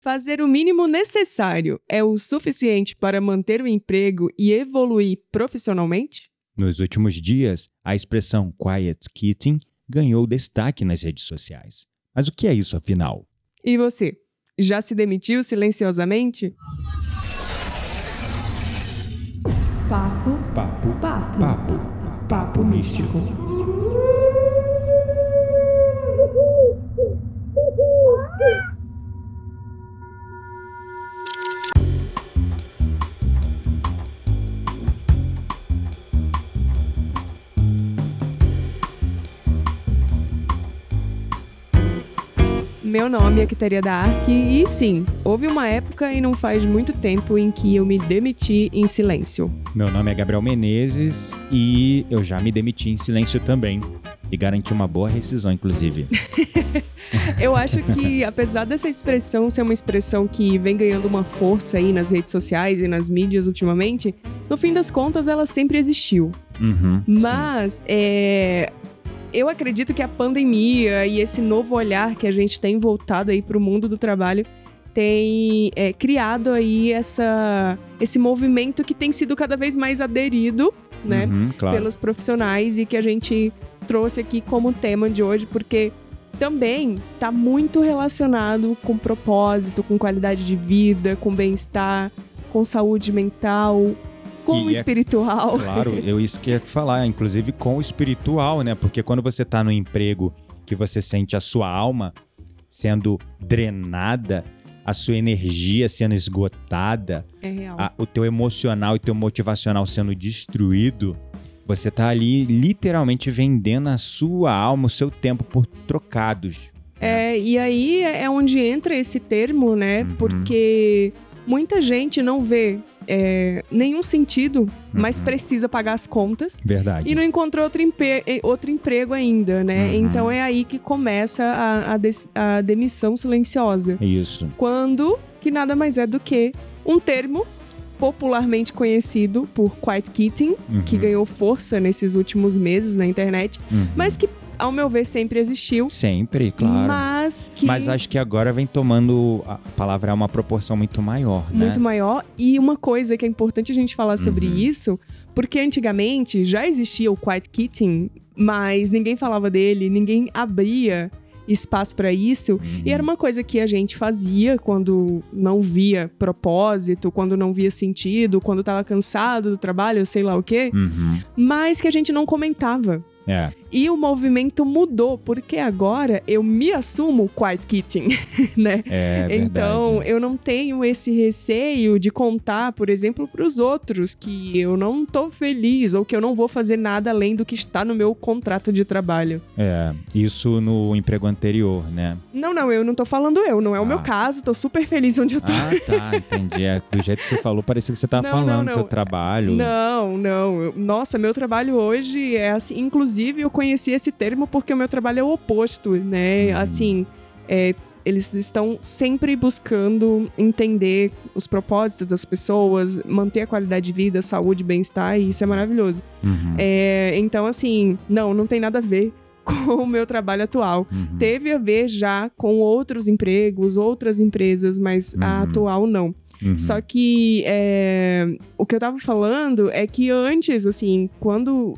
Fazer o mínimo necessário é o suficiente para manter o emprego e evoluir profissionalmente? Nos últimos dias, a expressão quiet quitting ganhou destaque nas redes sociais. Mas o que é isso afinal? E você? Já se demitiu silenciosamente? Papo, Papo, papo, papo, papo místico. Meu nome é Quiteria da Ark e sim, houve uma época e não faz muito tempo em que eu me demiti em silêncio. Meu nome é Gabriel Menezes e eu já me demiti em silêncio também. E garanti uma boa rescisão, inclusive. Eu acho que, apesar dessa expressão ser uma expressão que vem ganhando uma força aí nas redes sociais e nas mídias ultimamente, no fim das contas ela sempre existiu. Uhum. Mas é, eu acredito que a pandemia e esse novo olhar que a gente tem voltado aí para o mundo do trabalho tem é, criado aí essa, esse movimento que tem sido cada vez mais aderido, né? Uhum, claro. pelos profissionais e que a gente trouxe aqui como tema de hoje, porque também está muito relacionado com propósito, com qualidade de vida, com bem-estar, com saúde mental, com o é- espiritual. Claro, eu isso que ia falar, inclusive com o espiritual, né? Porque quando você tá no emprego que você sente a sua alma sendo drenada, a sua energia sendo esgotada, É a- o teu emocional e teu motivacional sendo destruído, você tá ali literalmente vendendo a sua alma, o seu tempo por trocados. É, e aí é onde entra esse termo, né? Uhum. Porque muita gente não vê é, nenhum sentido, mas Uhum. precisa pagar as contas. Verdade. E não encontrou outro, outro emprego ainda, né? Uhum. Então é aí que começa a, a a demissão silenciosa. Isso. Quando que nada mais é do que um termo popularmente conhecido por quiet quitting, Uhum. que ganhou força nesses últimos meses na internet, Uhum. mas que, ao meu ver, sempre existiu. Sempre, claro. Mas que Mas acho que agora vem tomando a palavra é uma proporção muito maior, né? muito maior. E uma coisa que é importante a gente falar sobre Uhum. isso, porque antigamente já existia o quiet quitting, mas ninguém falava dele, ninguém abria espaço para isso. Uhum. E era uma coisa que a gente fazia quando não via propósito, quando não via sentido, quando tava cansado do trabalho, sei lá o quê, Uhum. mas que a gente não comentava. É. E o movimento mudou, porque agora eu me assumo quiet quitting, né? É verdade. Então, eu não tenho esse receio de contar, por exemplo, para os outros que eu não tô feliz ou que eu não vou fazer nada além do que está no meu contrato de trabalho. É, isso no emprego anterior, né? Não, não, eu não tô falando eu, não é o meu Ah. caso, tô super feliz onde eu tô. Ah, tá, entendi. É, do jeito que você falou, parecia que você tava Não, falando do teu trabalho. Não, não. Nossa, meu trabalho hoje é assim. Inclusive, eu conheci esse termo porque o meu trabalho é o oposto, né? Uhum. Assim, é, eles estão sempre buscando entender os propósitos das pessoas, manter a qualidade de vida, saúde, bem-estar, e isso é maravilhoso. Uhum, É, então, assim, não, não tem nada a ver com o meu trabalho atual. uhum. Teve a ver já com outros empregos, outras empresas, mas a Uhum. atual não. Uhum. Só que é, o que eu tava falando é que antes, assim, quando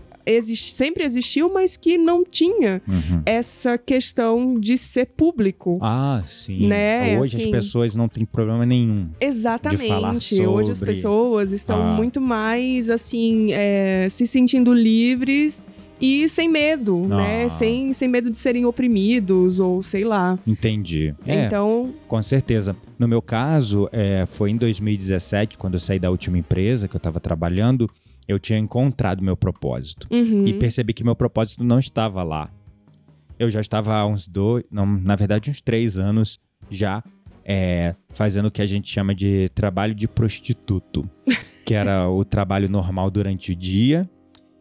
sempre existiu, mas que não tinha Uhum. essa questão de ser público. Ah, sim. Né, Hoje as assim. pessoas não têm problema nenhum. Exatamente. falar Hoje as sobre- pessoas estão Ah. muito mais, assim, é, se sentindo livres e sem medo, né? Ah. Sem, sem medo de serem oprimidos ou sei lá. Entendi. É, Então, com certeza. No meu caso, é, foi em 2017, quando eu saí da última empresa que eu estava trabalhando, eu tinha encontrado meu propósito. uhum, E percebi que meu propósito não estava lá. Eu já estava há uns dois, não, na verdade, uns três anos já é, fazendo o que a gente chama de trabalho de prostituto, que era o trabalho normal durante o dia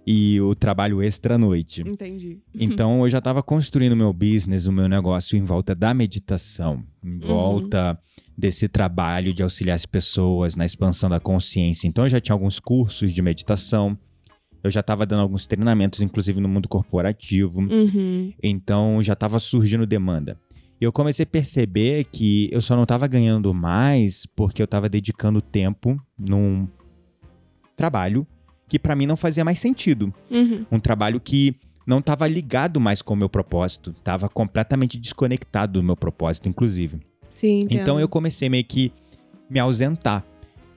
e o trabalho extra à noite. entendi. Então eu já estava construindo o meu business, o meu negócio em volta da meditação, em volta desse trabalho de auxiliar as pessoas na expansão da consciência. Então eu já tinha alguns cursos de meditação, eu já estava dando alguns treinamentos, inclusive no mundo corporativo. Uhum. Então já estava surgindo demanda. E eu comecei a perceber que eu só não estava ganhando mais porque eu estava dedicando tempo num trabalho que para mim não fazia mais sentido. Uhum. Um trabalho que não estava ligado mais com o meu propósito, estava completamente desconectado do meu propósito, inclusive. Sim, entendo. Então eu comecei meio que me ausentar.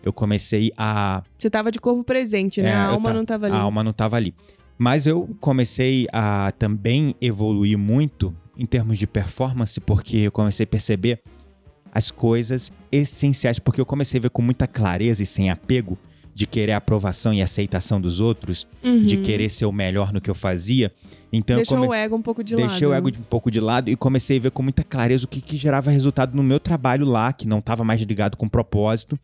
Eu comecei a Você tava de corpo presente, né? É, a alma ta- não tava ali. a alma não estava ali. Mas eu comecei a também evoluir muito em termos de performance, porque eu comecei a perceber as coisas essenciais, porque eu comecei a ver com muita clareza e sem apego de querer a aprovação e aceitação dos outros, Uhum. de querer ser o melhor no que eu fazia. Então Deixou eu come... o ego um pouco de deixei lado. o ego um pouco de lado e comecei a ver com muita clareza o que, que gerava resultado no meu trabalho lá, que não estava mais ligado com propósito.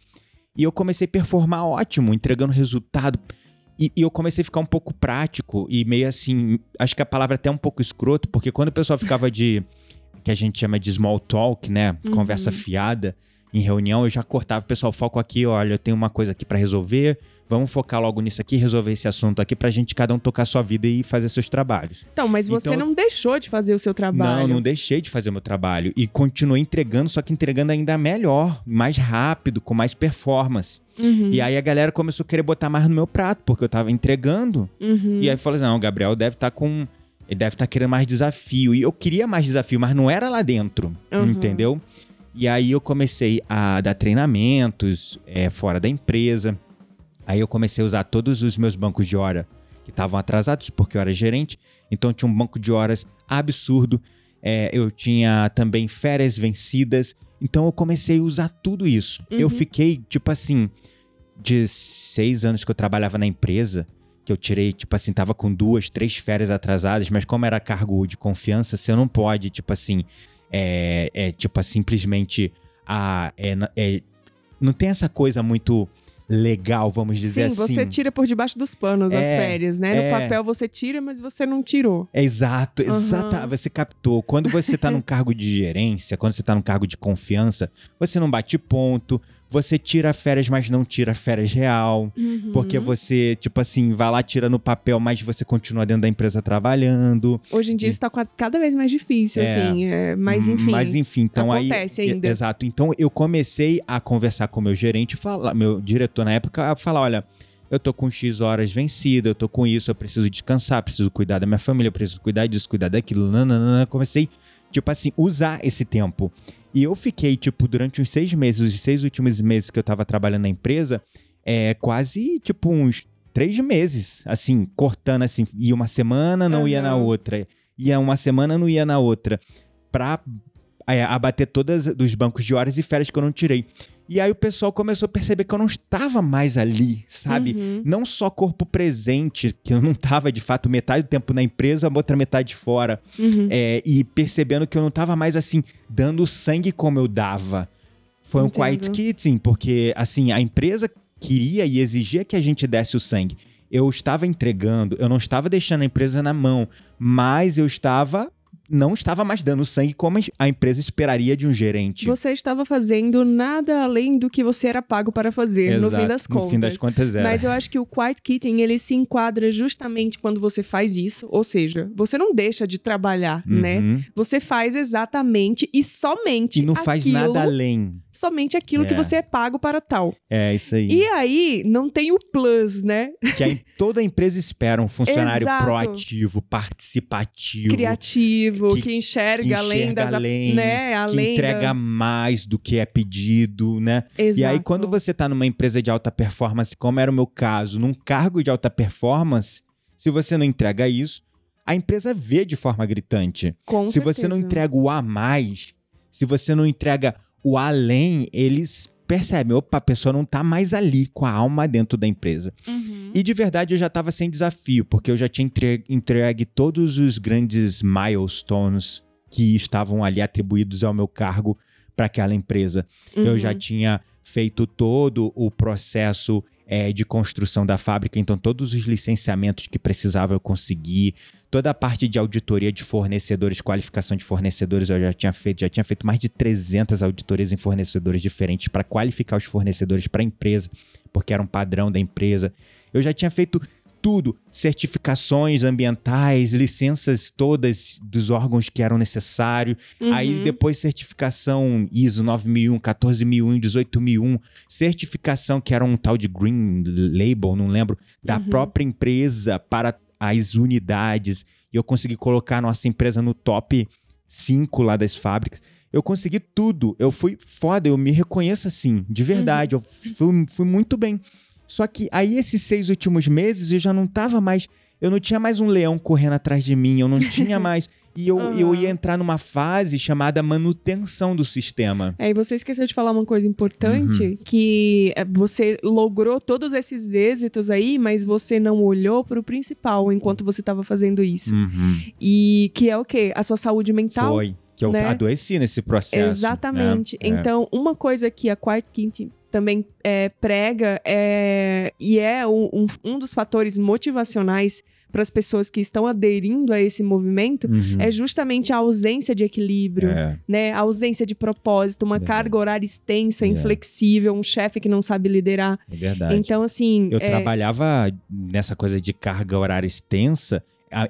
E eu comecei a performar ótimo, entregando resultado. E, e eu comecei a ficar um pouco prático e meio assim. Acho que a palavra até é um pouco escroto, porque quando o pessoal ficava de. que a gente chama de small talk, né? Conversa fiada em reunião, eu já cortava. Pessoal, foco aqui, olha, eu tenho uma coisa aqui pra resolver. Vamos focar logo nisso aqui, resolver esse assunto aqui pra gente cada um tocar sua vida e fazer seus trabalhos. Então, mas você Então- não deixou de fazer o seu trabalho. Não, não deixei de fazer meu trabalho. E continuei entregando, só que entregando ainda melhor, mais rápido, com mais performance. Uhum, E aí a galera começou a querer botar mais no meu prato, porque eu tava entregando. uhum. E aí falou: não, o Gabriel deve estar com. Ele deve estar querendo mais desafio. E eu queria mais desafio, mas não era lá dentro. Uhum. Entendeu? E aí eu comecei a dar treinamentos é, fora da empresa. Aí eu comecei a usar todos os meus bancos de hora que estavam atrasados, porque eu era gerente. Então tinha um banco de horas absurdo. É, eu tinha também férias vencidas. Então eu comecei a usar tudo isso. Eu fiquei, tipo assim, de seis anos que eu trabalhava na empresa, que eu tirei, tipo assim, tava com duas, três férias atrasadas, mas como era cargo de confiança, você não pode, tipo assim, é, é tipo, simplesmente. A, é, é- não tem essa coisa muito legal, vamos dizer Sim, assim. você tira por debaixo dos panos as É, férias, né? No é. papel você tira, mas você não tirou. É exato, Aham. exata, você captou. Quando você tá num cargo de gerência, quando você tá num cargo de confiança, você não bate ponto, você tira férias, mas não tira férias real. Uhum. Porque você, tipo assim, vai lá, tira no papel, mas você continua dentro da empresa trabalhando. Hoje em dia isso tá cada vez mais difícil, É. assim. é, mas enfim. Mas enfim, então acontece aí. ainda. Exato. Então eu comecei a conversar com o meu gerente, falar, meu diretor na época, a falar: olha, eu tô com X horas vencida, eu tô com isso, eu preciso descansar, preciso cuidar da minha família, eu preciso cuidar disso, cuidar daquilo. Nananana. Comecei, tipo assim, usar esse tempo. E eu fiquei, tipo, durante uns seis meses, os seis últimos meses que eu tava trabalhando na empresa, é quase, tipo, uns três meses, assim, cortando assim, ia uma semana, não ia na outra. Ia uma semana, não ia na outra. Pra é, abater todas dos bancos de horas e férias que eu não tirei. E aí o pessoal começou a perceber que eu não estava mais ali, sabe? Uhum. Não só corpo presente, que eu não estava de fato metade do tempo na empresa, a outra metade fora. Uhum. É, e percebendo que eu não estava mais assim, dando sangue como eu dava. Foi um Entendo. quiet quitting, porque assim, a empresa queria e exigia que a gente desse o sangue. Eu estava entregando, eu não estava deixando a empresa na mão, mas eu estava não estava mais dando sangue como a empresa esperaria de um gerente. Você estava fazendo nada além do que você era pago para fazer, no Exato, fim das contas. No fim das contas era. Mas eu acho que o quiet quitting, ele se enquadra justamente quando você faz isso. Ou seja, você não deixa de trabalhar, né? Uhum. Você faz exatamente e somente E não faz aquilo, nada além. somente aquilo que É. você é pago para tal. É isso aí. E aí, não tem o plus, né? Que a- toda empresa espera um funcionário Exato. proativo, participativo. Criativo, que, que- enxerga, que além enxerga das... além, né? que além entrega da... mais do que é pedido, né? Exato. E aí, quando você tá numa empresa de alta performance, como era o meu caso, num cargo de alta performance, se você não entrega isso, a empresa vê de forma gritante. Com se você não certeza. entrega o a mais, se você não entrega o além, eles percebem, opa, a pessoa não tá mais ali com a alma dentro da empresa. Uhum. E de verdade eu já estava sem desafio, porque eu já tinha entre- entregue todos os grandes milestones que estavam ali atribuídos ao meu cargo para aquela empresa. Eu Uhum. já tinha feito todo o processo eh, de construção da fábrica, então todos os licenciamentos que precisava eu consegui, toda a parte de auditoria de fornecedores, qualificação de fornecedores eu já tinha feito, já tinha feito mais de 300 auditorias em fornecedores diferentes para qualificar os fornecedores para a empresa, porque era um padrão da empresa. Eu já tinha feito tudo, certificações ambientais, licenças todas dos órgãos que eram necessários. Uhum. Aí depois certificação ISO 9001, 14001, 18001, certificação que era um tal de Green Label, não lembro, da Uhum. própria empresa para as unidades. E eu consegui colocar a nossa empresa no top 5 lá das fábricas. Eu consegui tudo. Eu fui foda, eu me reconheço assim, de verdade. Eu fui, fui muito bem. Só que aí, esses seis últimos meses, eu já não tava mais. Eu não tinha mais um leão correndo atrás de mim, eu não tinha mais. E eu, eu ia entrar numa fase chamada manutenção do sistema. É, e você esqueceu de falar uma coisa importante, Uhum. que é, você logrou todos esses êxitos aí, mas você não olhou pro principal enquanto você estava fazendo isso. Uhum. E que é o quê? A sua saúde mental. Foi. Que eu né? adoeci nesse processo. Exatamente. né? É. Então, uma coisa que a Quiet Quint também é, prega é, e é um, um- dos fatores motivacionais para as pessoas que estão aderindo a esse movimento Uhum. é justamente a ausência de equilíbrio, É. né? A ausência de propósito, uma Verdade. carga horária extensa, É. inflexível, um chefe que não sabe liderar. É verdade. Então, assim, Eu é, trabalhava nessa coisa de carga horária extensa.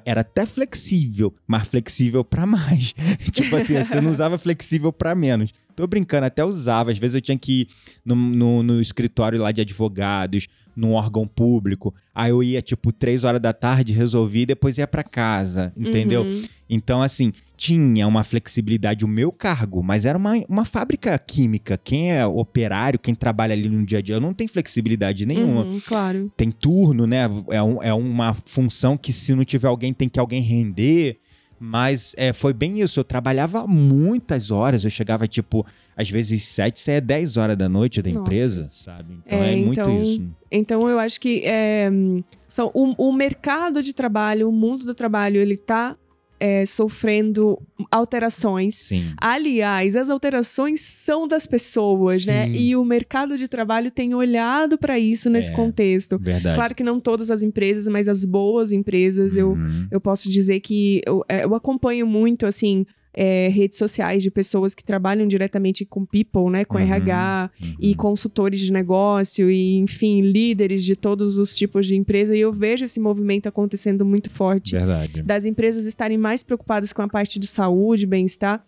Era até flexível, mas flexível pra mais. tipo assim, você não usava flexível pra menos. Tô brincando, até usava. Às vezes eu tinha que ir no, no, no escritório lá de advogados, num órgão público. Aí eu ia, tipo, três horas da tarde, resolvi e depois ia pra casa, entendeu? uhum, Então, assim, tinha uma flexibilidade o meu cargo, mas era uma, uma fábrica química. Quem é operário, quem trabalha ali no dia a dia, não tem flexibilidade nenhuma. uhum, claro. Tem turno, né? É, um- é uma função que se não tiver alguém, tem que alguém render. Mas é, foi bem isso. Eu trabalhava muitas horas. Eu chegava, tipo, às vezes sete, saia 10 horas da noite da Nossa. empresa, sabe? Então É, é, muito então, isso. Então, eu acho que é, são, o, o mercado de trabalho, o mundo do trabalho, ele tá é, sofrendo alterações. Sim. Aliás, as alterações são das pessoas, né? Sim. E o mercado de trabalho tem olhado para isso nesse É, contexto. Verdade. Claro que não todas as empresas, mas as boas empresas, eu, Uhum. eu posso dizer que eu, é, eu acompanho muito, assim, é, redes sociais de pessoas que trabalham diretamente com people, né? Com Uhum. RH Uhum. e consultores de negócio e, enfim, líderes de todos os tipos de empresa. E eu vejo esse movimento acontecendo muito forte Verdade. das empresas estarem mais preocupadas com a parte de saúde, bem-estar.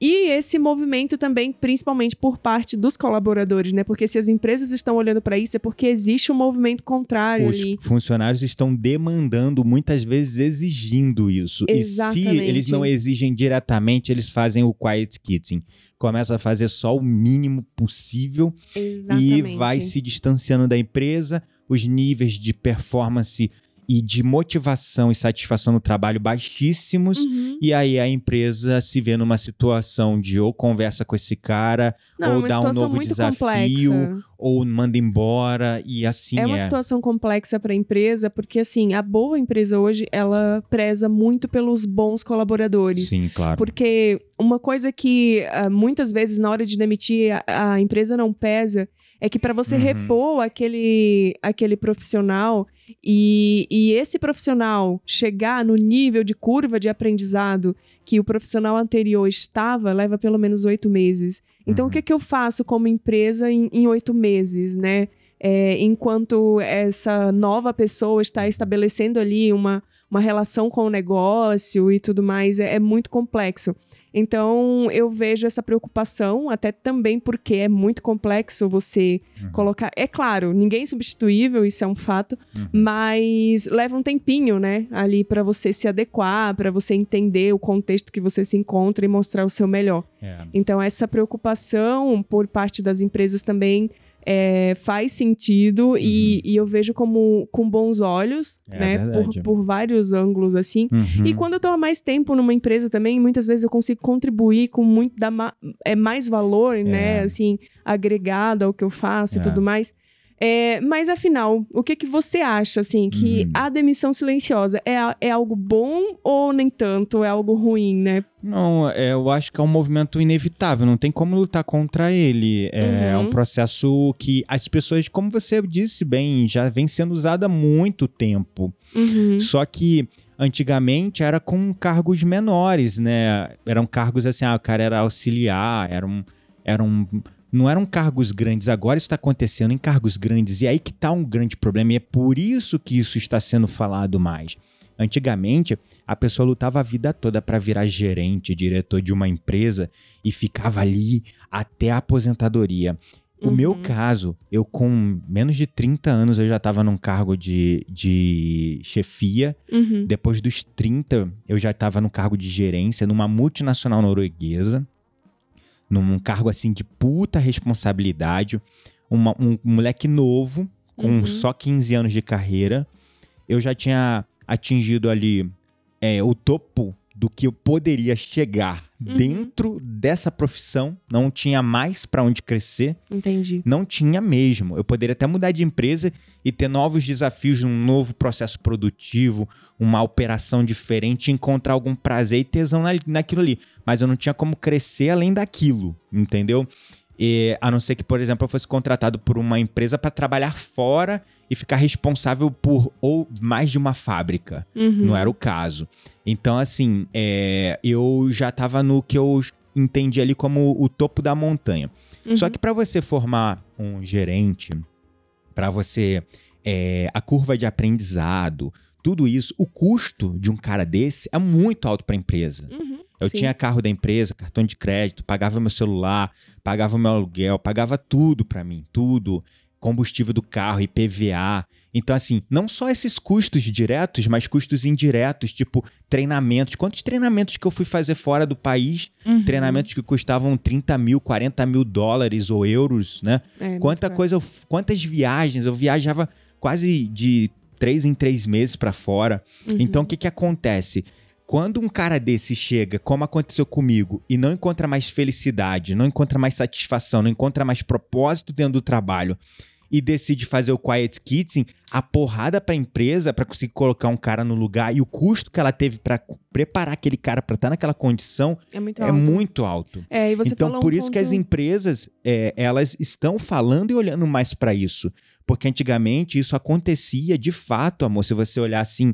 E esse movimento também, principalmente por parte dos colaboradores, né? Porque se as empresas estão olhando para isso, é porque existe um movimento contrário Os ali. funcionários estão demandando, muitas vezes exigindo isso. E se Exatamente. eles não exigem diretamente, eles fazem o quiet quitting. Começa a fazer só o mínimo possível Exatamente. e vai se distanciando da empresa, os níveis de performance e de motivação e satisfação no trabalho baixíssimos. Uhum. E aí a empresa se vê numa situação de ou conversa com esse cara, Não, é ou dá um novo desafio, complexa. ou manda embora, e assim é é. uma situação complexa para a empresa, porque assim, a boa empresa hoje, ela preza muito pelos bons colaboradores. Sim, claro. Porque uma coisa que ah, muitas vezes na hora de demitir a, a empresa não pesa é que para você Uhum. repor aquele, aquele profissional e, e esse profissional chegar no nível de curva de aprendizado que o profissional anterior estava, leva pelo menos oito meses. Então, Uhum. o que, que eu faço como empresa em em oito meses, né? É, enquanto essa nova pessoa está estabelecendo ali uma, uma relação com o negócio e tudo mais, é, é muito complexo. Então, eu vejo essa preocupação, até também porque é muito complexo você Uhum. colocar. É claro, ninguém é substituível, isso é um fato, Uhum. mas leva um tempinho, né, ali para você se adequar, para você entender o contexto que você se encontra e mostrar o seu melhor. É. Então, essa preocupação por parte das empresas também é, faz sentido e, e eu vejo como com bons olhos, Uhum. É né? Por, por vários ângulos, assim. Uhum. E quando eu tô há mais tempo numa empresa também, muitas vezes eu consigo contribuir com muito dar ma é, mais valor, né? Assim, agregado ao que eu faço É. e tudo mais. É, mas afinal, o que que você acha, assim, que Uhum. a demissão silenciosa é, é algo bom ou nem tanto? É algo ruim, né? Não, é, eu acho que é um movimento inevitável, não tem como lutar contra ele. É, Uhum. um processo que as pessoas, como você disse bem, já vem sendo usado há muito tempo. Uhum. Só que antigamente era com cargos menores, né? Eram cargos assim, ah, o cara era auxiliar, era um, era um não eram cargos grandes, agora está acontecendo em cargos grandes, e aí que está um grande problema, e é por isso que isso está sendo falado mais. Antigamente, a pessoa lutava a vida toda para virar gerente, diretor de uma empresa e ficava ali até a aposentadoria. O Uhum. meu caso, eu com menos de 30 anos eu já estava num cargo de, de chefia. Uhum. Depois dos 30, eu já estava no cargo de gerência numa multinacional norueguesa. Num cargo assim de puta responsabilidade. Uma- um moleque novo, com Uhum. só 15 anos de carreira. Eu já tinha atingido ali é, o topo do que eu poderia chegar Uhum. dentro dessa profissão. Não tinha mais para onde crescer. Entendi. Não tinha mesmo. Eu poderia até mudar de empresa e ter novos desafios, um novo processo produtivo, uma operação diferente, encontrar algum prazer e tesão na- naquilo ali. Mas eu não tinha como crescer além daquilo, entendeu? E, a não ser que, por exemplo, eu fosse contratado por uma empresa para trabalhar fora e ficar responsável por ou mais de uma fábrica. Uhum. Não era o caso. Então, assim, é, eu já tava no que eu entendi ali como o topo da montanha. Uhum. Só que para você formar um gerente, para você é, a curva de aprendizado, tudo isso, o custo de um cara desse é muito alto para a empresa. Uhum. Eu Sim. tinha carro da empresa, cartão de crédito, pagava meu celular, pagava meu aluguel, pagava tudo para mim, tudo. Combustível do carro, IPVA. Então, assim, não só esses custos diretos, mas custos indiretos, tipo treinamentos. Quantos treinamentos que eu fui fazer fora do país? Uhum. Treinamentos que custavam 30 mil, 40 mil dólares ou euros, né? É, Quanta coisa, eu- quantas viagens, eu viajava quase de três em três meses pra fora. Uhum. Então o que que acontece? Quando um cara desse chega, como aconteceu comigo, e não encontra mais felicidade, não encontra mais satisfação, não encontra mais propósito dentro do trabalho e decide fazer o quiet quitting, a porrada pra empresa pra conseguir colocar um cara no lugar e o custo que ela teve pra preparar aquele cara pra estar naquela condição É muito é alto. muito alto. É, e então, por um isso que as ponto- empresas, é, elas estão falando e olhando mais para isso. Porque antigamente isso acontecia de fato, amor. Se você olhar assim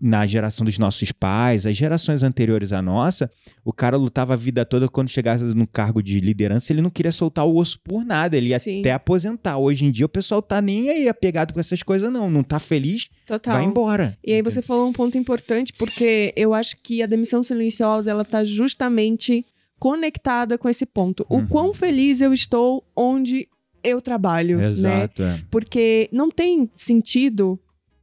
na geração dos nossos pais, as gerações anteriores à nossa, o cara lutava a vida toda quando chegasse no cargo de liderança, ele não queria soltar o osso por nada, ele ia Sim. até aposentar. Hoje em dia o pessoal tá nem aí apegado com essas coisas não, não tá feliz, Total. vai embora. E aí você falou um ponto importante, porque eu acho que a demissão silenciosa, ela tá justamente conectada com esse ponto. O Uhum. quão feliz eu estou onde eu trabalho, né? Exato. é. Porque não tem sentido,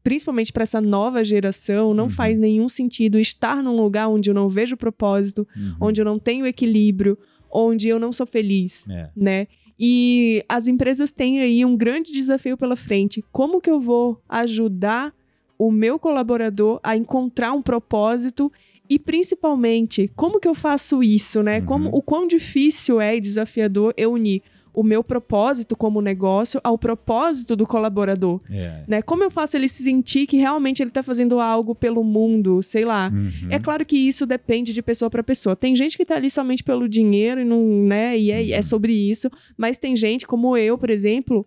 principalmente para essa nova geração, não Uhum. faz nenhum sentido estar num lugar onde eu não vejo propósito, Uhum. onde eu não tenho equilíbrio, onde eu não sou feliz, É. né? E as empresas têm aí um grande desafio pela frente. Como que eu vou ajudar o meu colaborador a encontrar um propósito e principalmente como que eu faço isso, né? Uhum. Como o quão difícil é e desafiador eu unir o meu propósito como negócio ao propósito do colaborador, É. né? Como eu faço ele se sentir que realmente ele tá fazendo algo pelo mundo, sei lá. Uhum. É claro que isso depende de pessoa para pessoa. Tem gente que tá ali somente pelo dinheiro e não, né, e é, é Uhum. sobre isso, mas tem gente como eu, por exemplo,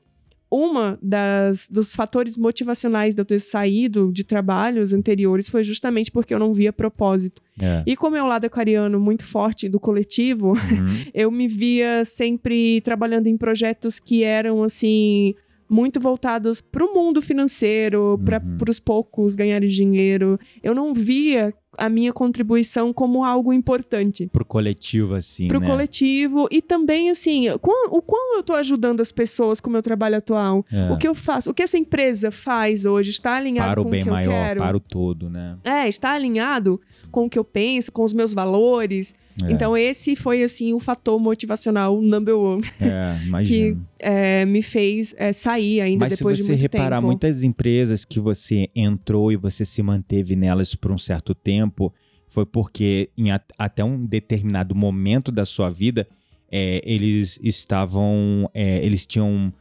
uma das dos fatores motivacionais de eu ter saído de trabalhos anteriores foi justamente porque eu não via propósito. É. E como é o lado aquariano muito forte do coletivo, Uhum. eu me via sempre trabalhando em projetos que eram assim muito voltados para o mundo financeiro, para Uhum. os poucos ganharem dinheiro. Eu não via a minha contribuição como algo importante Pro coletivo, assim, para o né? coletivo e também assim, o quão eu estou ajudando as pessoas com o meu trabalho atual, É. o que eu faço, o que essa empresa faz hoje está alinhado para o com bem o que eu maior, quero. para o todo, né? É, está alinhado com o que eu penso, com os meus valores. É. Então, esse foi, assim, o fator motivacional number one É, imagino. é, me fez é, sair ainda Mas depois se de você muito reparar, tempo. muitas empresas que você entrou e você se manteve nelas por um certo tempo, foi porque em até um determinado momento da sua vida, é, eles estavam, eles tinham,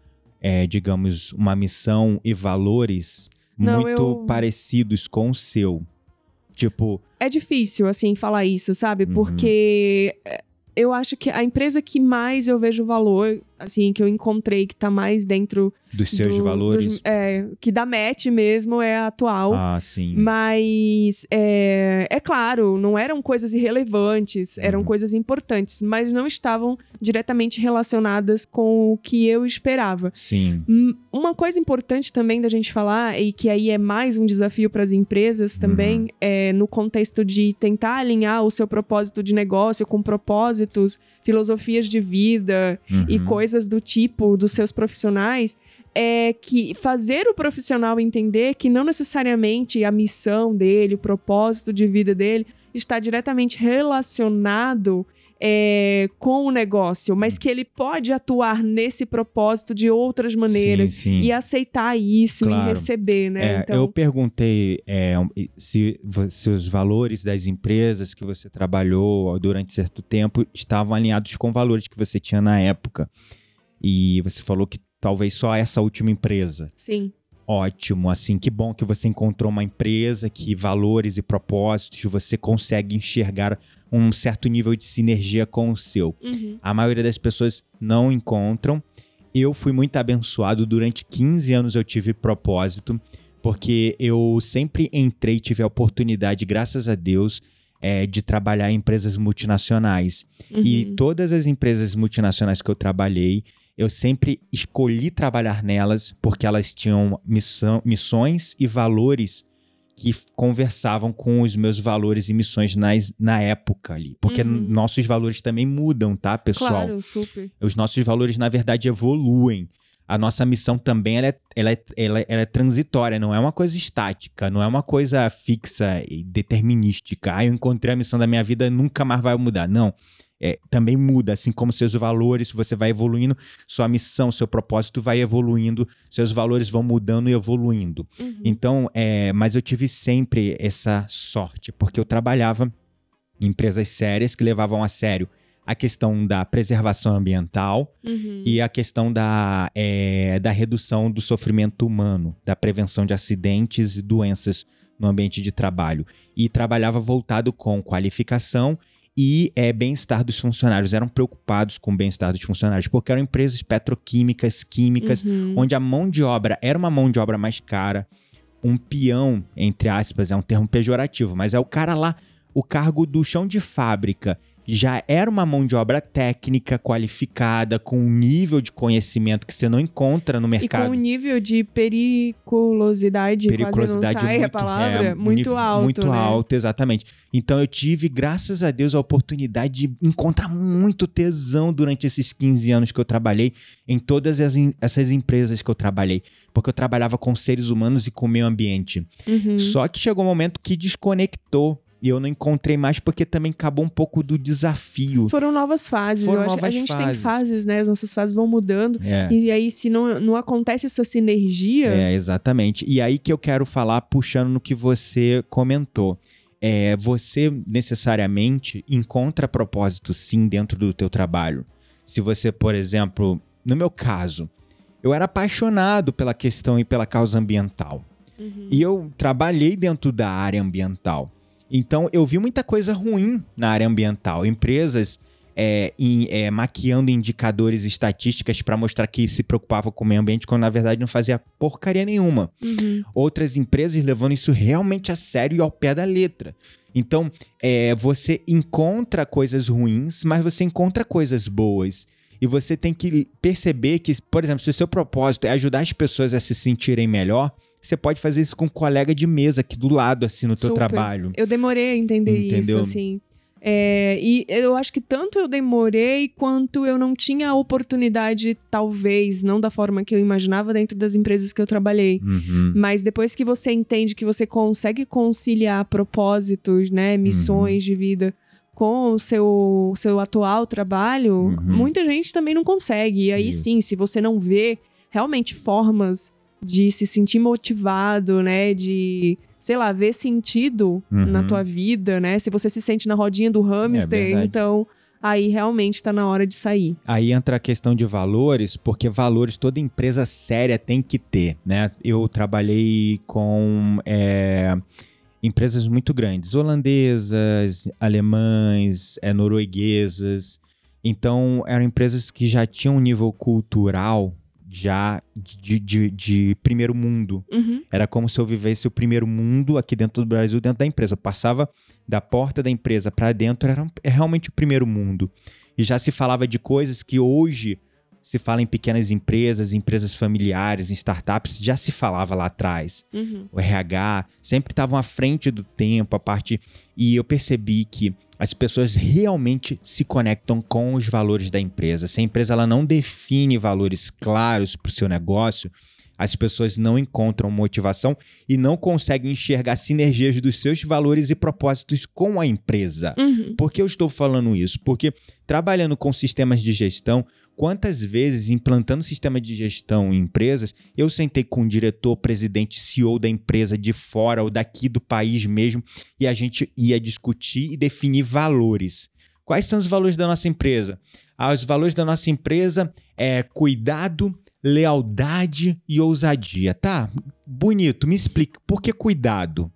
é, digamos, uma missão e valores Não, muito eu- parecidos com o seu. Tipo, É difícil, assim, falar isso, sabe? Uhum. Porque é, eu acho que a empresa que mais eu vejo valor, assim, que eu encontrei que tá mais dentro Dos seus do- valores. dos- é, que dá match mesmo é atual. Ah, sim. Mas é, é claro, não eram coisas irrelevantes, eram Uhum. coisas importantes, mas não estavam diretamente relacionadas com o que eu esperava. Sim. Uma coisa importante também da gente falar, e que aí é mais um desafio para as empresas também, Uhum. é no contexto de tentar alinhar o seu propósito de negócio com propósitos, filosofias de vida e Uhum. Coisas do tipo dos seus profissionais, é que fazer o profissional entender que não necessariamente a missão dele, o propósito de vida dele, está diretamente relacionado é, com o negócio, mas que ele pode atuar nesse propósito de outras maneiras Sim, sim. e aceitar isso Claro. e receber, né? É, então, Eu perguntei é, se, se os valores das empresas que você trabalhou durante certo tempo estavam alinhados com valores que você tinha na época. E você falou que talvez só essa última empresa. sim, Ótimo, assim, que bom que você encontrou uma empresa que valores e propósitos você consegue enxergar um certo nível de sinergia com o seu. Uhum. A maioria das pessoas não encontram. Eu fui muito abençoado. Durante 15 anos eu tive propósito, porque eu sempre entrei, tive a oportunidade, graças a Deus, é, de trabalhar em empresas multinacionais. E Uhum. todas as empresas multinacionais que eu trabalhei, eu sempre escolhi trabalhar nelas porque elas tinham missão, missões e valores que conversavam com os meus valores e missões nas, na época ali. Porque Uhum. nossos valores também mudam, tá, pessoal? Claro, super. Os nossos valores, na verdade, evoluem. A nossa missão também ela é, ela, é, ela, é- ela é transitória, não é uma coisa estática, não é uma coisa fixa e determinística. Ah, eu encontrei a missão da minha vida, nunca mais vai mudar. Não. É, também muda, assim como seus valores, você vai evoluindo, sua missão, seu propósito vai evoluindo, seus valores vão mudando e evoluindo. Uhum. Então, é, mas eu tive sempre essa sorte, porque eu trabalhava em empresas sérias que levavam a sério a questão da preservação ambiental Uhum. e a questão da, é, da redução do sofrimento humano, da prevenção de acidentes e doenças no ambiente de trabalho. E trabalhava voltado com qualificação e é, bem-estar dos funcionários. Eram preocupados com o bem-estar dos funcionários, porque eram empresas petroquímicas, químicas, Uhum. onde a mão de obra era uma mão de obra mais cara. Um peão, entre aspas, é um termo pejorativo, mas é o cara lá, o cargo do chão de fábrica. Já era uma mão de obra técnica, qualificada, com um nível de conhecimento que você não encontra no E com mercado. um nível de periculosidade, Periculosidade quase não sai muito, a palavra, é, muito nível alto, Muito né? alto, exatamente. Então eu tive, graças a Deus, a oportunidade de encontrar muito tesão durante esses 15 anos que eu trabalhei em todas as essas empresas que eu trabalhei. Porque eu trabalhava com seres humanos e com o meio ambiente. Uhum. Só que chegou um momento que desconectou. E eu não encontrei mais porque também acabou um pouco do desafio. Foram novas fases. Foram eu acho que a novas gente tem fases. fases, né? As nossas fases vão mudando. É. E aí, se não, não acontece essa sinergia, É, exatamente. E aí que eu quero falar, puxando no que você comentou. É, você necessariamente encontra propósito sim dentro do teu trabalho. Se você, por exemplo, no meu caso, eu era apaixonado pela questão e pela causa ambiental. Uhum. E eu trabalhei dentro da área ambiental. Então eu vi muita coisa ruim na área ambiental. Empresas é, em- é, maquiando indicadores e estatísticas para mostrar que se preocupavam com o meio ambiente, quando na verdade não fazia porcaria nenhuma. Uhum. Outras empresas levando isso realmente a sério e ao pé da letra. Então, é, você encontra coisas ruins, mas você encontra coisas boas. E você tem que perceber que, por exemplo, se o seu propósito é ajudar as pessoas a se sentirem melhor, você pode fazer isso com um colega de mesa aqui do lado, assim, no teu Super. trabalho. Eu demorei a entender isso, Entendeu? assim. É, e eu acho que tanto eu demorei quanto eu não tinha a oportunidade, talvez, não da forma que eu imaginava dentro das empresas que eu trabalhei. Uhum. Mas depois que você entende que você consegue conciliar propósitos, né, Uhum. missões de vida com o seu, seu atual trabalho, Uhum. muita gente também não consegue. E aí Isso. sim, se você não vê realmente formas de se sentir motivado, né, de, sei lá, ver sentido Uhum. na tua vida, né? Se você se sente na rodinha do hamster, É então aí realmente tá na hora de sair. Aí entra a questão de valores, porque valores toda empresa séria tem que ter, né? Eu trabalhei com é, empresas muito grandes, holandesas, alemães, é, norueguesas, Então, eram empresas que já tinham um nível cultural já de, de, de primeiro mundo. Uhum. Era como se eu vivesse o primeiro mundo aqui dentro do Brasil, dentro da empresa. Eu passava da porta da empresa para dentro, era é realmente o primeiro mundo. E já se falava de coisas que hoje se fala em pequenas empresas, empresas familiares, em startups, já se falava lá atrás. Uhum. O RH sempre estavam à frente do tempo, a parte. E eu percebi que as pessoas realmente se conectam com os valores da empresa. Se a empresa ela não define valores claros para o seu negócio, as pessoas não encontram motivação e não conseguem enxergar sinergias dos seus valores e propósitos com a empresa. Uhum. Por que eu estou falando isso? Porque trabalhando com sistemas de gestão, quantas vezes implantando sistema de gestão em empresas, eu sentei com o diretor, presidente, CEO da empresa de fora ou daqui do país mesmo e a gente ia discutir e definir valores. Quais são os valores da nossa empresa? Ah, os valores da nossa empresa é cuidado, lealdade e ousadia. Tá, bonito, me explica. Por que cuidado?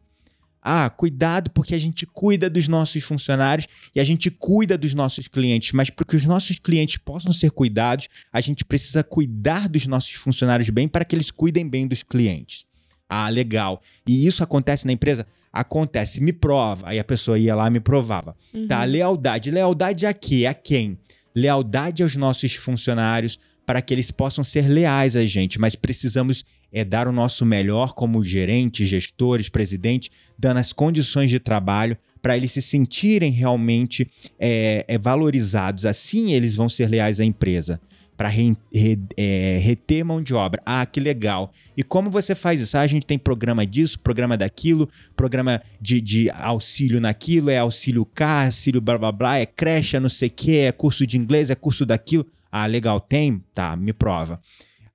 Ah, cuidado porque a gente cuida dos nossos funcionários e a gente cuida dos nossos clientes, mas para que os nossos clientes possam ser cuidados, a gente precisa cuidar dos nossos funcionários bem para que eles cuidem bem dos clientes. Ah, legal. E isso acontece na empresa? Acontece. Me prova. Aí a pessoa ia lá e me provava. Uhum. Tá, lealdade. Lealdade a quê? A quem? Lealdade aos nossos funcionários para que eles possam ser leais a gente, mas precisamos é, dar o nosso melhor como gerente, gestores, presidente, dando as condições de trabalho para eles se sentirem realmente é, é, valorizados. Assim eles vão ser leais à empresa para re, re, é, reter mão de obra. Ah, que legal. E como você faz isso? Ah, a gente tem programa disso, programa daquilo, programa de, de auxílio naquilo, é auxílio K, auxílio blá blá blá, é creche, é não sei o que, é curso de inglês, é curso daquilo. Ah, legal, tem? Tá, me prova.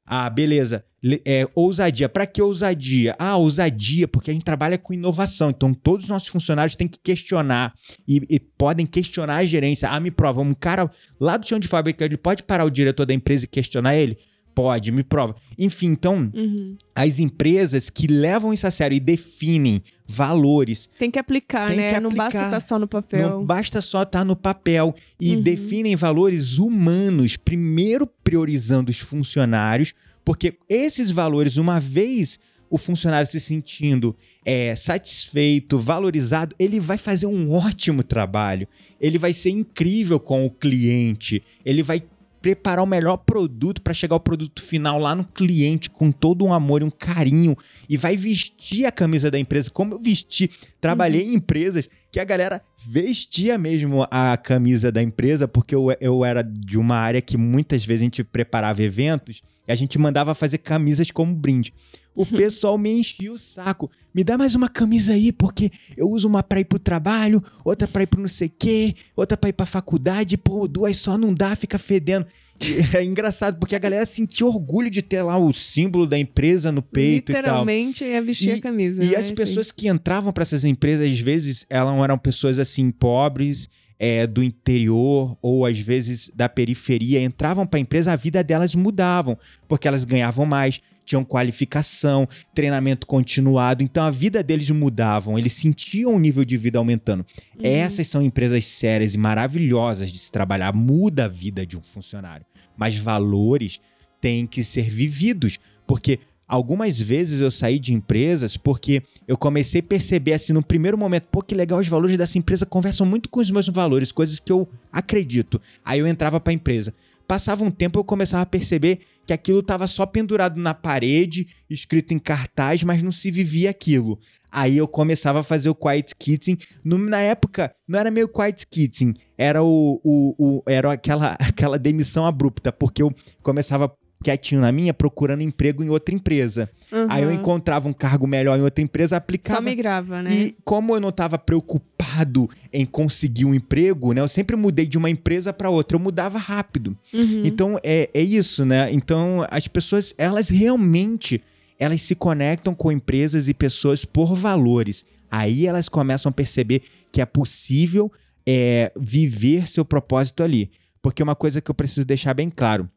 Ah, beleza. É, ousadia. Para que ousadia? Ah, ousadia, porque a gente trabalha com inovação. Então, todos os nossos funcionários têm que questionar e, e, podem questionar a gerência. Ah, me prova. Um cara lá do chão de fábrica, ele pode parar o diretor da empresa e questionar ele? Pode, me prova. Enfim, então, Uhum. as empresas que levam isso a sério e definem valores Tem que aplicar, Tem né? que Não basta estar só no papel. não basta só estar no papel e Uhum. definem valores humanos, primeiro priorizando os funcionários, porque esses valores, uma vez o funcionário se sentindo é, satisfeito, valorizado, ele vai fazer um ótimo trabalho. Ele vai ser incrível com o cliente. Ele vai preparar o melhor produto para chegar ao produto final lá no cliente com todo um amor e um carinho e vai vestir a camisa da empresa como eu vesti. Trabalhei em empresas que a galera vestia mesmo a camisa da empresa porque eu, eu era de uma área que muitas vezes a gente preparava eventos e a gente mandava fazer camisas como brinde. O pessoal me enchia o saco. Me dá mais uma camisa aí, porque eu uso uma pra ir pro trabalho, outra pra ir pro não sei o quê, outra pra ir pra faculdade. Pô, duas só não dá, fica fedendo. E é engraçado, porque a galera sentia orgulho de ter lá o símbolo da empresa no peito e tal. Literalmente é vestir E- a camisa. E né? as pessoas que entravam para essas empresas, às vezes, elas eram pessoas assim, pobres, é, do interior, ou às vezes da periferia, entravam para a empresa, a vida delas mudavam, porque elas ganhavam mais, tinham qualificação, treinamento continuado, então a vida deles mudavam, eles sentiam o nível de vida aumentando. Uhum. Essas são empresas sérias e maravilhosas de se trabalhar, muda a vida de um funcionário. Mas valores têm que ser vividos, porque algumas vezes eu saí de empresas porque eu comecei a perceber assim no primeiro momento, pô, que legal, os valores dessa empresa conversam muito com os meus valores, coisas que eu acredito. Aí eu entrava para a empresa. Passava um tempo eu começava a perceber que aquilo estava só pendurado na parede, escrito em cartaz, mas não se vivia aquilo. Aí eu começava a fazer o quiet quitting. No- na época, não era meio quiet quitting, era o, o, o- era aquela, aquela demissão abrupta, porque eu começava quietinho na minha, procurando emprego em outra empresa. Uhum. Aí eu encontrava um cargo melhor em outra empresa, aplicava. Só migrava, né? E como eu não estava preocupado em conseguir um emprego, né? Eu sempre mudei de uma empresa para outra, eu mudava rápido. Uhum. Então é, é isso, né? Então as pessoas, elas realmente, elas se conectam com empresas e pessoas por valores. Aí elas começam a perceber que é possível é, viver seu propósito ali. Porque uma coisa que eu preciso deixar bem claro: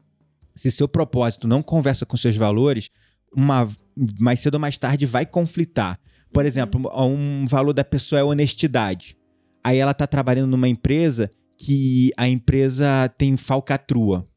se seu propósito não conversa com seus valores, uma, mais cedo ou mais tarde vai conflitar. Por exemplo, um valor da pessoa é honestidade. Aí ela tá trabalhando numa empresa que a empresa tem falcatrua.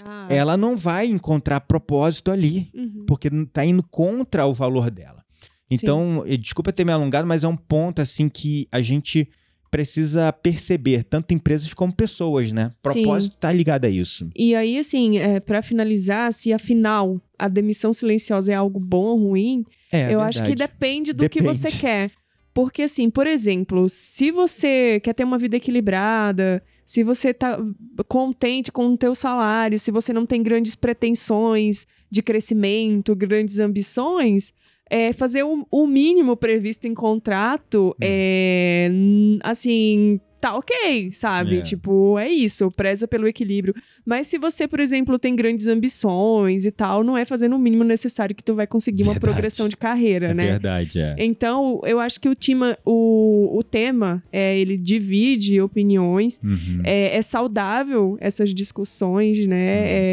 Ah, Ela não vai encontrar propósito ali, uhum. porque está indo contra o valor dela. Então, eh, desculpa ter me alongado, mas é um ponto assim que a gente precisa perceber, tanto empresas como pessoas, né? Propósito está ligado a isso. E aí, assim, é, para finalizar, se afinal a demissão silenciosa é algo bom ou ruim, É, eu acho que verdade. depende do que Depende. você quer. Porque, assim, por exemplo, se você quer ter uma vida equilibrada, se você tá contente com o teu salário, se você não tem grandes pretensões de crescimento, grandes ambições, é, fazer o, o mínimo previsto em contrato, é, n- assim, tá ok, sabe? É. Tipo, é isso, preza pelo equilíbrio. Mas se você, por exemplo, tem grandes ambições e tal, não é fazendo o mínimo necessário que tu vai conseguir uma Verdade. progressão de carreira, É né? verdade, é. Então, eu acho que o, tema, o, o tema, é, ele divide opiniões. Uhum. É, é saudável essas discussões, né?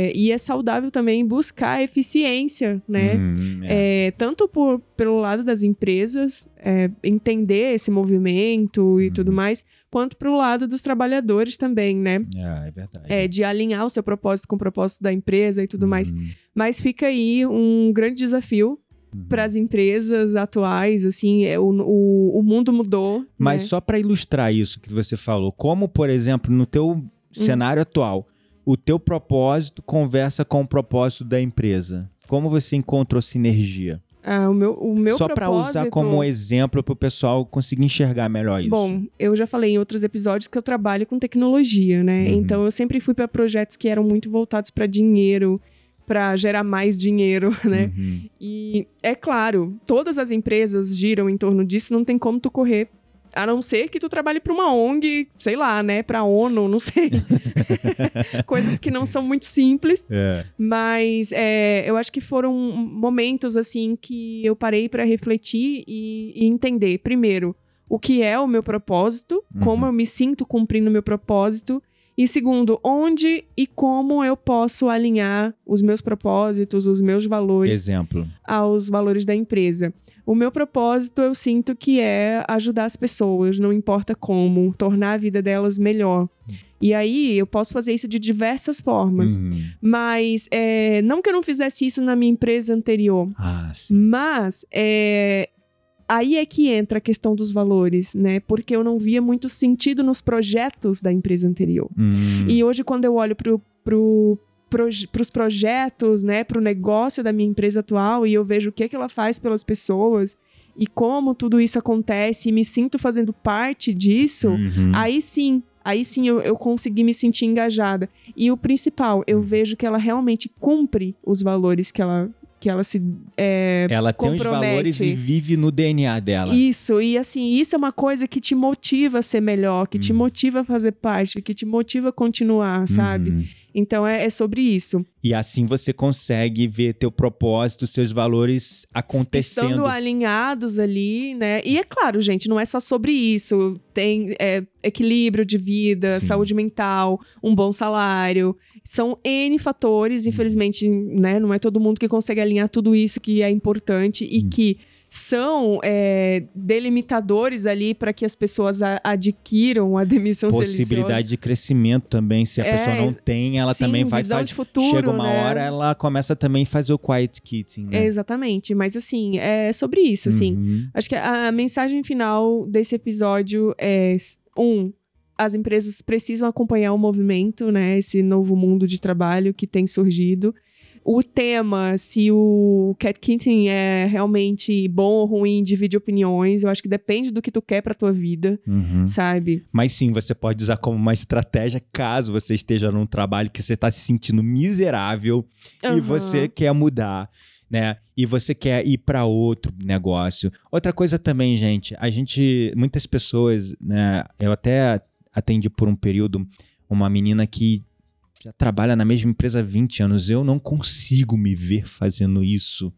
É, e é saudável também buscar eficiência, né? Uhum, é. É, tanto por, pelo lado das empresas, é, entender esse movimento e Uhum. tudo mais, quanto pro lado dos trabalhadores também, né? É, é verdade. É, de alinhar o seu propósito com o propósito da empresa e tudo mais. Uhum, Mas fica aí um grande desafio uhum. para as empresas atuais, assim, é, o, o, o mundo mudou. Mas né? só para ilustrar isso que você falou, como, por exemplo, no teu Hum. cenário atual, o teu propósito conversa com o propósito da empresa. Como você encontrou sinergia? Ah, o meu, o meu só para propósito... usar como exemplo para o pessoal conseguir enxergar melhor isso. Bom, eu já falei em outros episódios que eu trabalho com tecnologia, né? Uhum. Então eu sempre fui para projetos que eram muito voltados para dinheiro, para gerar mais dinheiro, né? Uhum. E é claro, todas as empresas giram em torno disso, não tem como tu correr. A não ser que tu trabalhe para uma ONG, sei lá, né? Pra ONU, não sei. Coisas que não são muito simples. É. Mas é, eu acho que foram momentos assim que eu parei para refletir e, e entender, primeiro, o que é o meu propósito, Uhum. como eu me sinto cumprindo o meu propósito, e segundo, onde e como eu posso alinhar os meus propósitos, os meus valores Exemplo. aos valores da empresa. O meu propósito eu sinto que é ajudar as pessoas, não importa como, tornar a vida delas melhor. E aí eu posso fazer isso de diversas formas. Uhum. Mas é, não que eu não fizesse isso na minha empresa anterior, Ah, sim. mas é, aí é que entra a questão dos valores, né? Porque eu não via muito sentido nos projetos da empresa anterior. Uhum. E hoje, quando eu olho pro, pro, proje- pros projetos, né, pro negócio da minha empresa atual e eu vejo o que, que ela faz pelas pessoas e como tudo isso acontece e me sinto fazendo parte disso, Uhum. Aí sim, aí sim eu, eu consegui me sentir engajada. E o principal, eu vejo que ela realmente cumpre os valores que ela, que ela se. é, Ela tem os compromete. valores e vive no DNA dela. Isso, e assim, isso é uma coisa que te motiva a ser melhor, que te Uhum. motiva a fazer parte, que te motiva a continuar, sabe? Uhum. Então é, é sobre isso. E assim você consegue ver teu propósito, seus valores acontecendo. Estando alinhados ali, né? E é claro, gente, não é só sobre isso. Tem é, equilíbrio de vida, Sim. saúde mental, um bom salário. São N fatores, infelizmente, né? Não é todo mundo que consegue alinhar tudo isso que é importante e Hum. que são é, delimitadores ali para que as pessoas a- adquiram a demissão Possibilidade de crescimento também. Se a É, pessoa não tem, ela sim, também fazer. de futuro, Chega uma né? hora, ela começa também a fazer o quiet quitting, né? Exatamente, mas assim, é sobre isso, assim. Uhum. Acho que a mensagem final desse episódio é: um, as empresas precisam acompanhar o movimento, né? Esse novo mundo de trabalho que tem surgido. O tema, se o cat kitting é realmente bom ou ruim, divide opiniões. Eu acho que depende do que tu quer pra tua vida, Uhum. sabe? Mas sim, você pode usar como uma estratégia caso você esteja num trabalho que você está se sentindo miserável e Aham. você quer mudar, né? E você quer ir para outro negócio. Outra coisa também, gente, a gente, muitas pessoas, né? Eu até atendi por um período uma menina que já trabalha na mesma empresa há 20 anos. Eu não consigo me ver fazendo isso.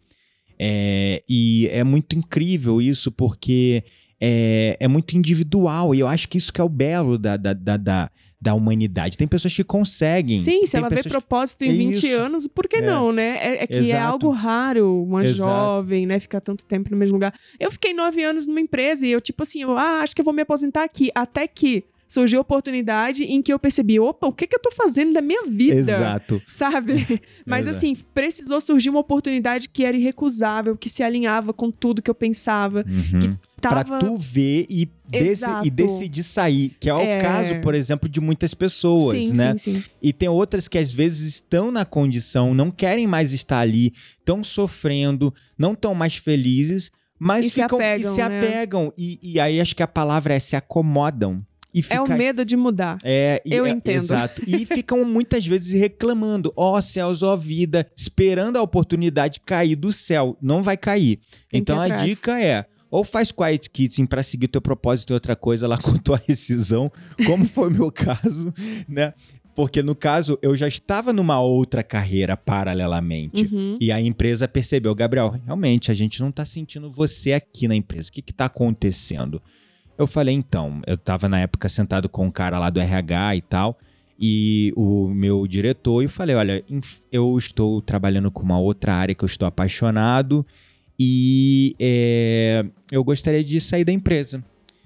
É, e é muito incrível isso, porque é, é muito individual. E eu acho que isso que é o belo da, da, da, da, da humanidade. Tem pessoas que conseguem. Sim, se ela vê propósito em 20 Isso. anos, por que É. não, né? É, é que é Exato. algo raro uma Exato. jovem, né, ficar tanto tempo no mesmo lugar. Eu fiquei nove anos numa empresa e eu, tipo assim, eu, ah, acho que eu vou me aposentar aqui. Até que surgiu oportunidade em que eu percebi, opa, o que que eu tô fazendo da minha vida? Exato. Sabe? Mas Exato. assim, precisou surgir uma oportunidade que era irrecusável, que se alinhava com tudo que eu pensava. Uhum. Tava... Pra tu ver e, deci- e decidir sair. Que é o É. caso, por exemplo, de muitas pessoas, sim, né? sim, sim. E tem outras que às vezes estão na condição, não querem mais estar ali, estão sofrendo, não estão mais felizes, mas E se ficam apegam, e se né? apegam. E, e aí acho que a palavra é se acomodam. E É o fica- medo de mudar. É, Eu é, entendo. Exato. E ficam muitas vezes reclamando, ó céus, ó vida, esperando a oportunidade cair do céu. Não vai cair. Tem então a dica é. Ou faz quiet quitting pra seguir teu propósito e outra coisa lá com tua rescisão, como foi o meu caso, né? Porque no caso eu já estava numa outra carreira paralelamente. Uhum. E a empresa percebeu, Gabriel, realmente a gente não tá sentindo você aqui na empresa. O que que tá acontecendo? Eu falei, então, eu tava na época sentado com um cara lá do RH e tal, e o meu diretor, e eu falei, olha, eu estou trabalhando com uma outra área que eu estou apaixonado e é, eu gostaria de sair da empresa.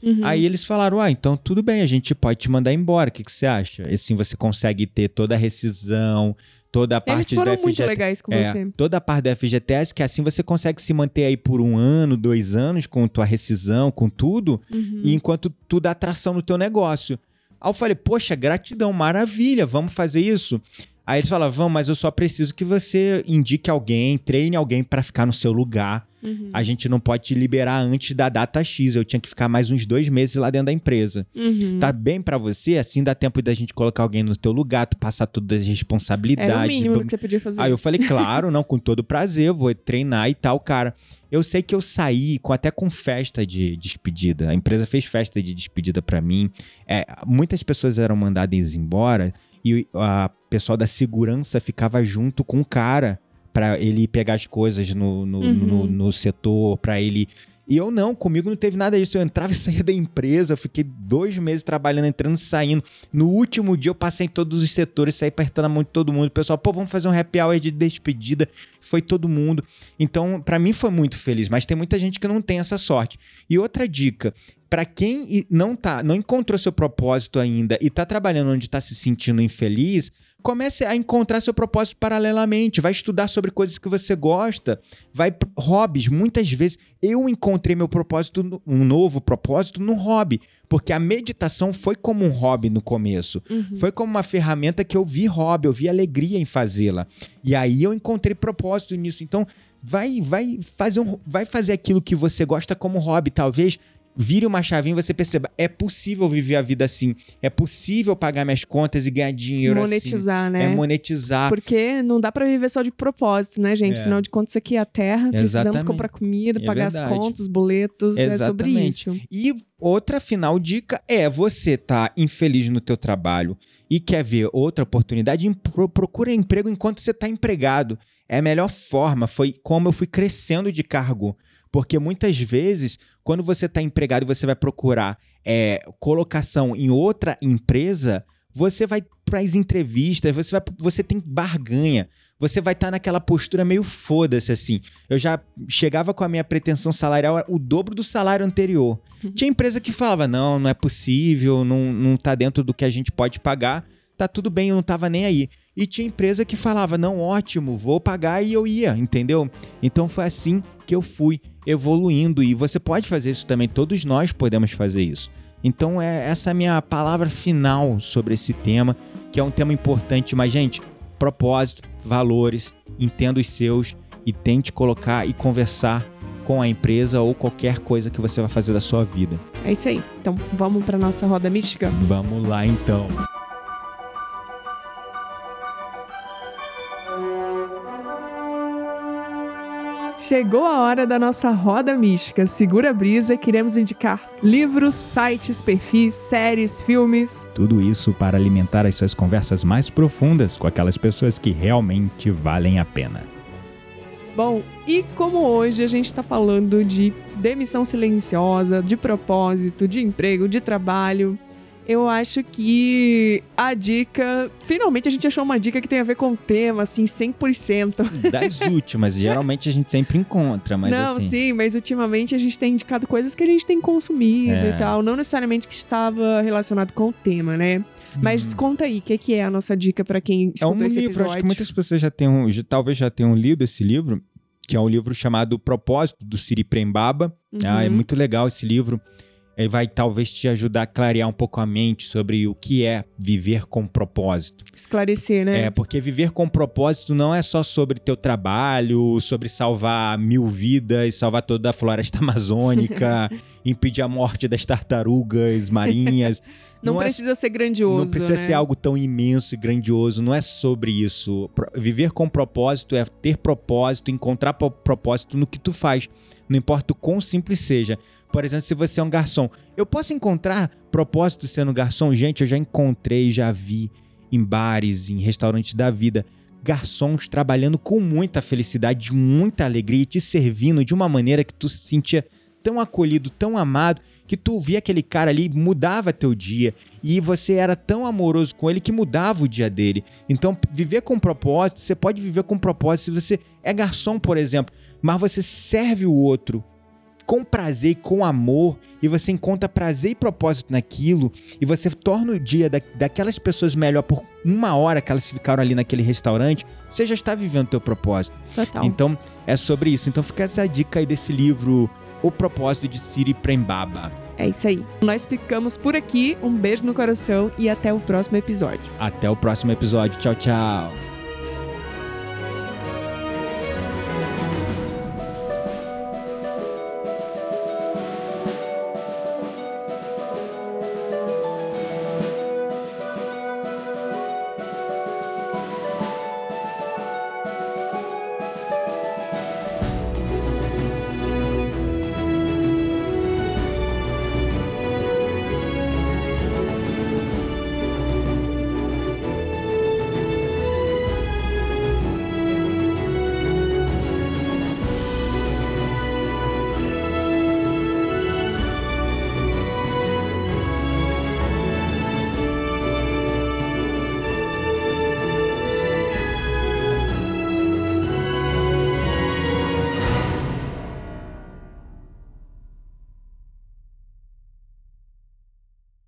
Uhum. Aí eles falaram: Ah, então tudo bem, a gente pode te mandar embora. O que, que você acha? Assim você consegue ter toda a rescisão, toda a Eles parte foram da muito FGTS. legais com É, você. toda a parte da FGTS, que assim você consegue se manter aí por um ano, dois anos com tua rescisão, com tudo, Uhum. e enquanto tu dá atração no teu negócio. Aí eu falei, poxa, gratidão, maravilha, vamos fazer isso. Aí eles falaram, vamos, mas eu só preciso que você indique alguém, treine alguém pra ficar no seu lugar. Uhum. A gente não pode te liberar antes da data X. Eu tinha que ficar mais uns dois meses lá dentro da empresa. Uhum. Tá bem pra você? Assim dá tempo da gente colocar alguém no teu lugar, tu passar todas as responsabilidades. Era o mínimo que você podia fazer. Aí eu falei, claro, não, com todo prazer, vou treinar e tal, cara. Eu sei que eu saí com, até com festa de despedida. A empresa fez festa de despedida pra mim. É, muitas pessoas eram mandadas embora e a pessoal da segurança ficava junto com o cara pra ele pegar as coisas no, no, Uhum. no, no setor, pra ele. E eu não, comigo não teve nada disso. Eu entrava e saía da empresa, eu fiquei dois meses trabalhando, entrando e saindo. No último dia eu passei em todos os setores, saí apertando a mão de todo mundo. O pessoal, pô, vamos fazer um happy hour de despedida. Foi todo mundo. Então, pra mim foi muito feliz, mas tem muita gente que não tem essa sorte. E outra dica, Pra quem não tá, não encontrou seu propósito ainda e tá trabalhando onde tá se sentindo infeliz, comece a encontrar seu propósito paralelamente, vai estudar sobre coisas que você gosta, vai hobbies, muitas vezes eu encontrei meu propósito, um novo propósito no hobby, porque a meditação foi como um hobby no começo. Uhum. Foi como uma ferramenta que eu vi hobby, eu vi alegria em fazê-la. E aí eu encontrei propósito nisso. Então, vai vai fazer um, vai fazer aquilo que você gosta como hobby, talvez vire uma chavinha e você perceba, é possível viver a vida assim, é possível pagar minhas contas e ganhar dinheiro Monetizar, assim. né? É monetizar. Porque não dá pra viver só de propósito, né, gente? É. Afinal de contas, isso aqui é a terra. Precisamos Exatamente. comprar comida, É pagar as verdade. contas, boletos. É sobre Exatamente. isso. E outra final dica é você tá infeliz no teu trabalho e quer ver outra oportunidade, procura emprego enquanto você tá empregado. É a melhor forma, foi como eu fui crescendo de cargo. Porque muitas vezes, quando você está empregado e você vai procurar é, colocação em outra empresa, você vai para as entrevistas, você, vai, você tem barganha. Você vai estar naquela postura meio foda-se, assim. Eu já chegava com a minha pretensão salarial o dobro do salário anterior. Tinha empresa que falava, não, não é possível, não, não tá dentro do que a gente pode pagar. Tá tudo bem, eu não tava nem aí. E tinha empresa que falava, não, ótimo, vou pagar e eu ia, entendeu? Então foi assim que eu fui evoluindo e você pode fazer isso também, todos nós podemos fazer isso. Então é essa a minha palavra final sobre esse tema, que é um tema importante, mas gente, propósito, valores, entenda os seus e tente colocar e conversar com a empresa ou qualquer coisa que você vai fazer da sua vida. É isso aí. Então, vamos pra nossa roda mística? Vamos lá então. Chegou a hora da nossa roda mística. Segura a brisa, queremos indicar livros, sites, perfis, séries, filmes. Tudo isso para alimentar as suas conversas mais profundas com aquelas pessoas que realmente valem a pena. Bom, e como hoje a gente tá falando de demissão silenciosa, de propósito, de emprego, de trabalho, eu acho que a dica. Finalmente a gente achou uma dica que tem a ver com o tema, assim, 100%. Das últimas, geralmente a gente sempre encontra, mas não, assim. sim, mas ultimamente a gente tem indicado coisas que a gente tem consumido É. e tal. Não necessariamente que estava relacionado com o tema, né? Mas Hum. conta aí, o que, que é a nossa dica pra quem É um escutou esse livro, episódio? acho que muitas pessoas já tenham, já- talvez já tenham lido esse livro, que é um livro chamado Propósito, do Siri Prembaba. Ah, é Uhum. muito legal esse livro. Ele vai talvez te ajudar a clarear um pouco a mente sobre o que é viver com propósito. Esclarecer, né? É, porque viver com propósito não é só sobre teu trabalho, sobre salvar mil vidas, salvar toda a floresta amazônica, impedir a morte das tartarugas marinhas. não é precisa ser grandioso. não precisa né? ser algo tão imenso e grandioso, não é sobre isso. Pro- Viver com propósito é ter propósito, encontrar pro- propósito no que tu faz, não importa o quão simples seja. Por exemplo, se você é um garçom, eu posso encontrar propósito sendo garçom? Gente, eu já encontrei, já vi em bares, em restaurantes da vida, garçons trabalhando com muita felicidade, muita alegria, e te servindo de uma maneira que tu se sentia tão acolhido, tão amado, que tu via aquele cara ali, mudava teu dia, e você era tão amoroso com ele que mudava o dia dele. Então, viver com propósito, você pode viver com propósito se você é garçom, por exemplo, mas você serve o outro com prazer e com amor, e você encontra prazer e propósito naquilo, e você torna o dia da, daquelas pessoas melhor por uma hora que elas ficaram ali naquele restaurante, você já está vivendo teu propósito. Total. Então, é sobre isso. Então, fica essa dica aí desse livro, O Propósito de Siri Prembaba. É isso aí. Nós ficamos por aqui. Um beijo no coração e até o próximo episódio. Até o próximo episódio. Tchau, tchau.